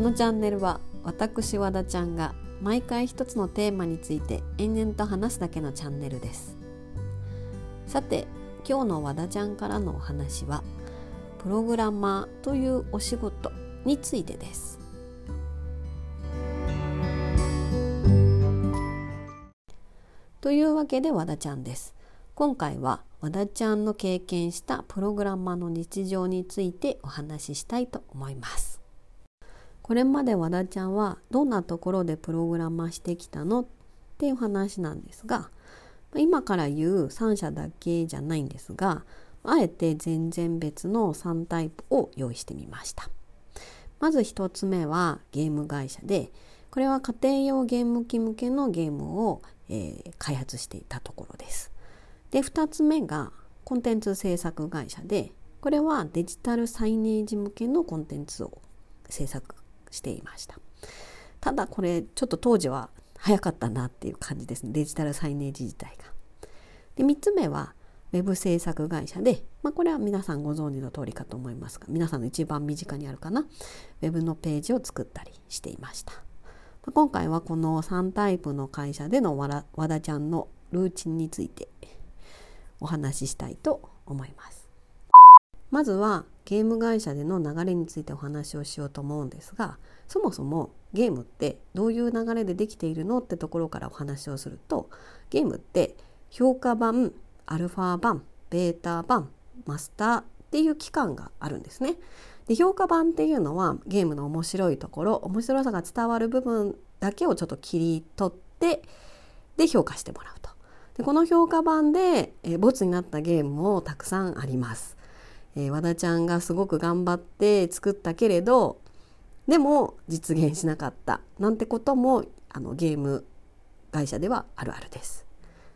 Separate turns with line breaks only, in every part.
このチャンネルは私和田ちゃんが毎回一つのテーマについて延々と話すだけのチャンネルです。さて今日の和田ちゃんからのお話はプログラマーというお仕事についてです。というわけで和田ちゃんです。今回は和田ちゃんの経験したプログラマーの日常についてお話ししたいと思います。これまで和田ちゃんはどんなところでプログラマーしてきたの？っていう話なんですが今から言う3社だけじゃないんですがあえて全然別の3タイプを用意してみました。まず1つ目はゲーム会社でこれは家庭用ゲーム機向けのゲームを、えー、開発していたところです。で2つ目がコンテンツ制作会社でこれはデジタルサイネージ向けのコンテンツを制作していました。ただこれちょっと当時は早かったなっていう感じですね。デジタルサイネージ自体が。で3つ目はウェブ制作会社で、まあ、これは皆さんご存知の通りかと思いますが皆さんの一番身近にあるかな。ウェブのページを作ったりしていました。今回はこの3タイプの会社での和田ちゃんのルーチンについてお話ししたいと思います。まずはゲーム会社での流れについてお話をしようと思うんですがそもそもゲームってどういう流れでできているのってところからお話をするとゲームって評価版アルファ版ベータ版マスターっていう期間があるんですね。で評価版っていうのはゲームの面白いところ面白さが伝わる部分だけをちょっと切り取ってで評価してもらうと。でこの評価版で、え、ボツになったゲームもたくさんあります。えー、和田ちゃんがすごく頑張って作ったけれどでも実現しなかったなんてこともあのゲーム会社ではあるあるです。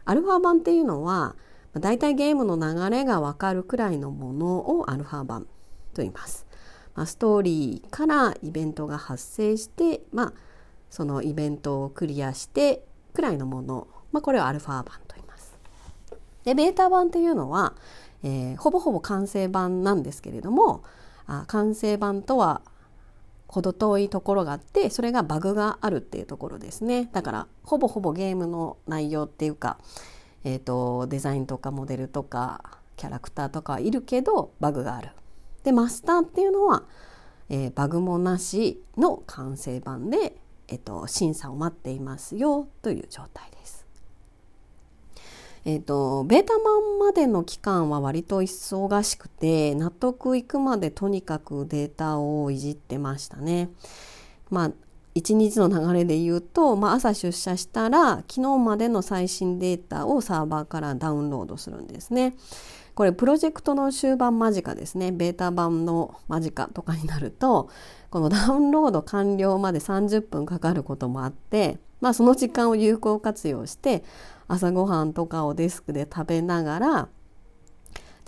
アルファ版っていうのはだいたいゲームの流れがわかるくらいのものをアルファ版と言います。まあ、ストーリーからイベントが発生して、まあ、そのイベントをクリアしてくらいのもの、まあ、これをアルファ版。でベータ版っていうのは、えー、ほぼほぼ完成版なんですけれどもあ完成版とは程遠いところがあってそれがバグがあるっていうところですねだからほぼほぼゲームの内容っていうか、えーと、デザインとかモデルとかキャラクターとかいるけどバグがある。でマスターっていうのは、えー、バグもなしの完成版で、えーと審査を待っていますよという状態です。えっ、ー、と、ベータ版までの期間は割と忙しくて、納得いくまでとにかくデータをいじってましたね。まあ、一日の流れで言うと、まあ、朝出社したら昨日までの最新データをサーバーからダウンロードするんですね。これプロジェクトの終盤間近ですねベータ版の間近とかになるとこのダウンロード完了まで30分かかることもあってまあその時間を有効活用して朝ごはんとかをデスクで食べながら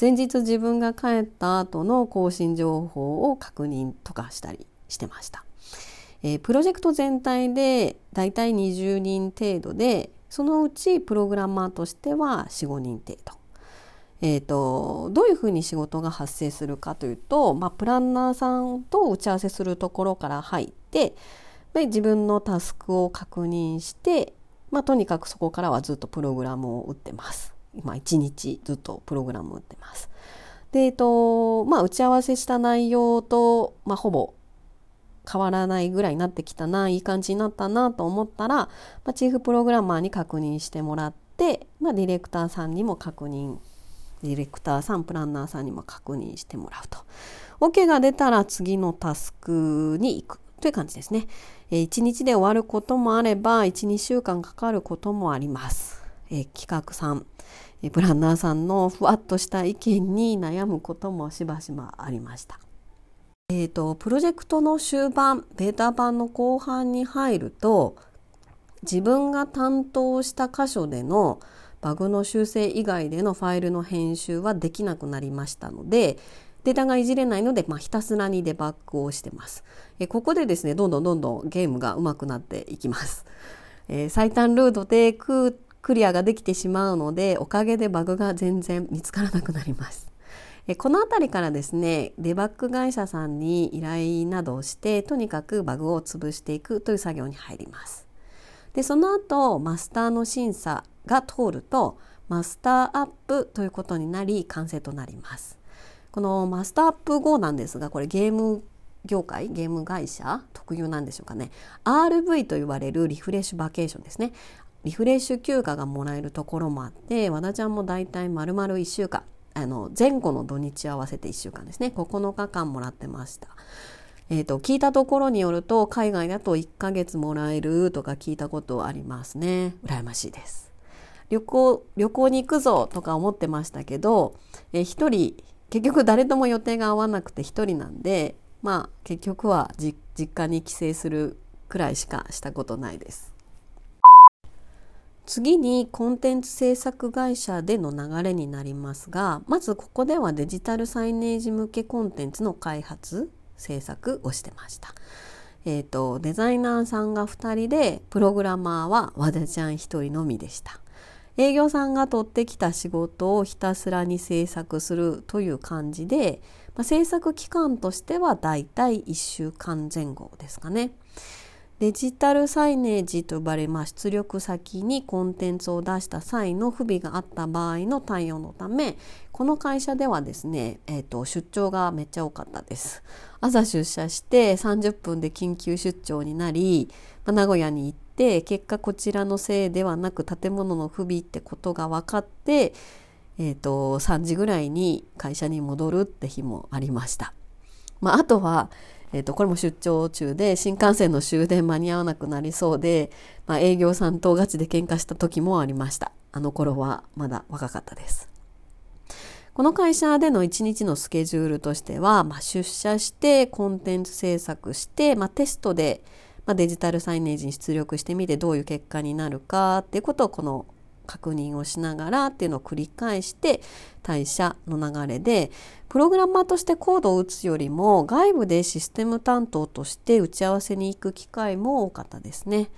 前日自分が帰った後の更新情報を確認とかしたりしてました。えー、プロジェクト全体でだいたい20人程度でそのうちプログラマーとしては45人程度。えーと、どういうふうに仕事が発生するかというと、まあ、プランナーさんと打ち合わせするところから入ってで自分のタスクを確認してまあ、とにかくそこからはずっとプログラムを打ってます。今一日ずっとプログラムを打ってます。で、えっと、まあ、打ち合わせした内容と、まあ、ほぼ変わらないぐらいになってきたな、いい感じになったなと思ったら、まあ、チーフプログラマーに確認してもらって、まあ、ディレクターさんにも確認、ディレクターさん、プランナーさんにも確認してもらうと。OK が出たら次のタスクに行く。という感じですね。え、1日で終わることもあれば、1、2週間かかることもあります。え、企画さん、え、プランナーさんのふわっとした意見に悩むこともしばしばありました。えーと、プロジェクトの終盤ベータ版の後半に入ると自分が担当した箇所でのバグの修正以外でのファイルの編集はできなくなりましたのでデータがいじれないので、まあ、ひたすらにデバッグをしてます。えここでですね、どんどんどんどんゲームが上手くなっていきます。えー、最短ルートでククリアができてしまうので、おかげでバグが全然見つからなくなります。この辺りからですねデバッグ会社さんに依頼などをしてとにかくバグを潰していくという作業に入ります。でその後マスターの審査が通るとマスターアップということになり完成となります。このマスターアップ後なんですがこれゲーム業界ゲーム会社特有なんでしょうかね。RV と言われる refresh vacation ですね。リフレッシュ休暇がもらえるところもあって和田ちゃんもだいたい丸々1週間あの前後の土日合わせて1週間ですね。9日間もらってました。えーと、聞いたところによると海外だと1ヶ月もらえるとか聞いたことありますね。羨ましいです。旅行旅行に行くぞとか思ってましたけど、えー、1人結局誰とも予定が合わなくて1人なんでまあ結局は実家に帰省するくらいしかしたことないです次にコンテンツ制作会社での流れになりますがまずここではデジタルサイネージ向けコンテンツの開発制作をしてました。えーと、デザイナーさんが2人でプログラマーは和田ちゃん1人のみでした。営業さんが取ってきた仕事をひたすらに制作するという感じで、まあ、制作期間としてはだいたい1週間前後ですかね。デジタルサイネージと呼ばれます出力先にコンテンツを出した際の不備があった場合の対応のためこの会社ではですね、えーと、出張がめっちゃ多かったです朝出社して30分で緊急出張になり、名古屋に行って結果こちらのせいではなく建物の不備ってことが分かってえーと、3時ぐらいに会社に戻るって日もありました。まあ、あとはえーと、これも出張中で新幹線の終電間に合わなくなりそうで、まあ、営業さんとガチで喧嘩した時もありましたあの頃はまだ若かったですこの会社での1日のスケジュールとしては、まあ、出社してコンテンツ制作して、まあ、テストで、まあ、デジタルサイネージに出力してみてどういう結果になるかっていうことをこの確認をしながらっていうのを繰り返して代謝の流れでプログラマーとしてコードを打つよりも外部でシステム担当として打ち合わせに行く機会も多かったですね。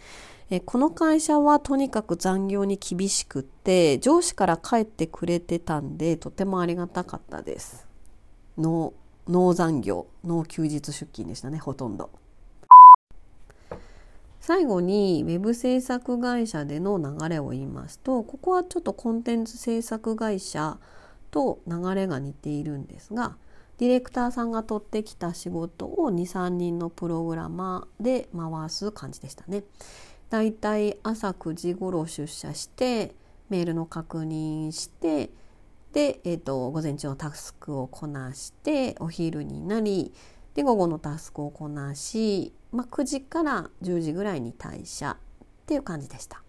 この会社はとにかく残業に厳しくって上司から帰ってくれてたんでとてもありがたかったです。ノー残業、ノー休日出勤でしたね、ほとんど。最後に web 制作会社での流れを言いますとここはちょっとコンテンツ制作会社と流れが似ているんですがディレクターさんが取ってきた仕事を23人のプログラマーで回す感じでしたね。だいたい朝9時頃出社してメールの確認してで、えーと午前中のタスクをこなしてお昼になりで午後のタスクをこなしまあ、9時から10時ぐらいに退社っていう感じでした。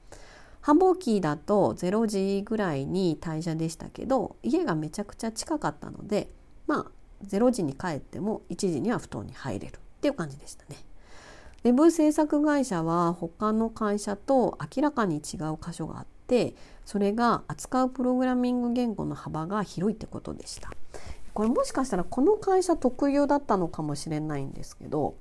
繁忙期だと0時ぐらいに退社でしたけど家がめちゃくちゃ近かったのでまあ0時に帰っても1時には布団に入れるっていう感じでしたね。ウェブ制作会社は他の会社と明らかに違う箇所があってそれが扱うプログラミング言語の幅が広いってことでした。これもしかしたらこの会社特有だったのかもしれないんですけど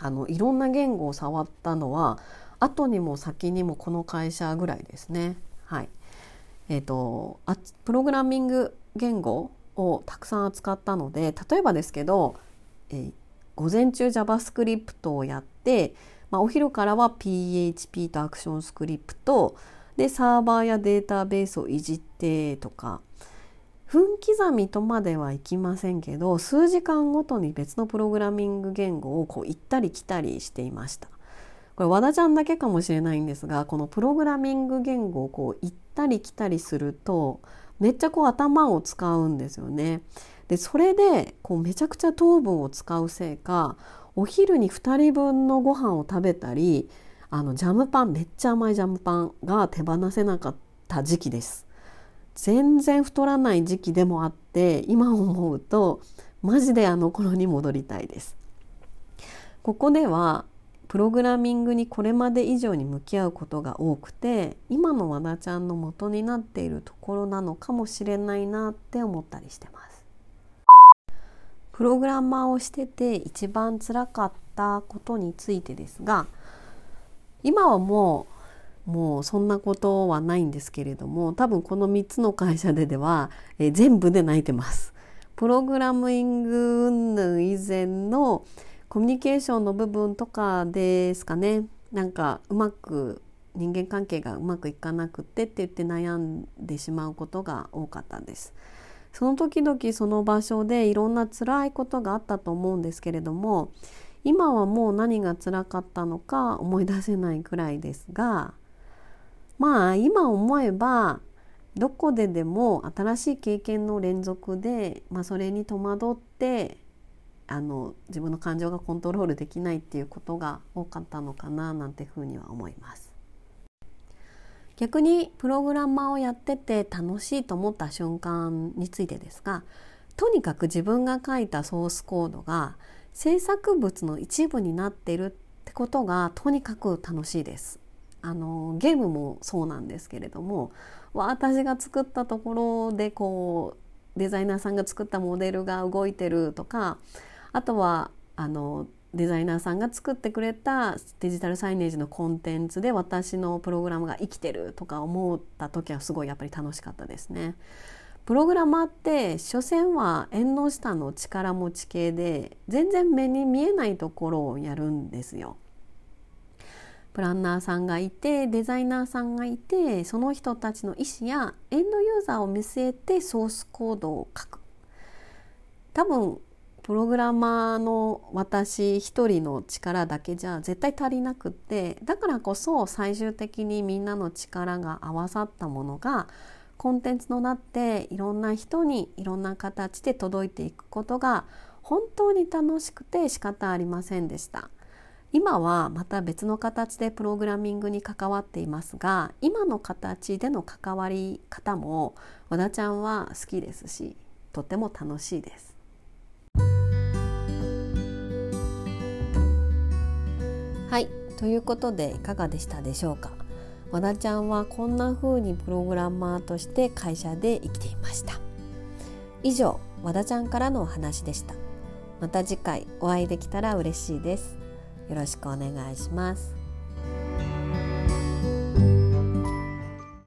あのいろんな言語を触ったのは後にも先にもこの会社ぐらいですね。はいえーと、あプログラミング言語をたくさん扱ったので例えばですけど、えー、午前中 JavaScript をやって、まあ、お昼からは PHP とアクションスクリプトでサーバーやデータベースをいじってとか分刻みとまではいきませんけど数時間ごとに別のプログラミング言語をこう行ったり来たりしていました。これ和田ちゃんだけかもしれないんですがこのプログラミング言語をこう行ったり来たりするとめっちゃこう頭を使うんですよね。でそれでこうめちゃくちゃ糖分を使うせいかお昼に2人分のご飯を食べたりあのジャムパンめっちゃ甘いジャムパンが手放せなかった時期です。全然太らない時期でもあって今思うとマジであの頃に戻りたいです。ここではプログラミングにこれまで以上に向き合うことが多くて今の和田ちゃんの元になっているところなのかもしれないなって思ったりしてます。プログラマーをしてて一番つらかったことについてですが今はもうもうそんなことはないんですけれども多分この3つの会社ででは、えー、全部で泣いてます。プログラミング云々以前のコミュニケーションの部分とかですかねなんかうまく人間関係がうまくいかなくてって言って悩んでしまうことが多かったです。その時々その場所でいろんな辛いことがあったと思うんですけれども今はもう何が辛かったのか思い出せないくらいですがまあ今思えばどこででも新しい経験の連続で、まあ、それに戸惑ってあの自分の感情がコントロールできないっていうことが多かったのかななんてふうには思います。逆にプログラマーをやってて楽しいと思った瞬間についてですがとにかく自分が書いたソースコードが制作物の一部になっているってことがとにかく楽しいです。あのゲームもそうなんですけれども私が作ったところでこうデザイナーさんが作ったモデルが動いてるとかあとはあのデザイナーさんが作ってくれたデジタルサイネージのコンテンツで私のプログラムが生きてるとか思った時はすごいやっぱり楽しかったですね。プログラマーって所詮は縁の下の力持ち系で全然目に見えないところをやるんですよ。プランナーさんがいてデザイナーさんがいてその人たちの意思やエンドユーザーを見据えてソースコードを書く多分プログラマーの私一人の力だけじゃ絶対足りなくってだからこそ最終的にみんなの力が合わさったものがコンテンツとなっていろんな人にいろんな形で届いていくことが本当に楽しくて仕方ありませんでした。今はまた別の形でプログラミングに関わっていますが今の形での関わり方も和田ちゃんは好きですしとても楽しいです。はいということでいかがでしたでしょうか？和田ちゃんはこんな風にプログラマーとして会社で生きていました。以上和田ちゃんからのお話でした。また次回お会いできたら嬉しいです。よろしくお願いします。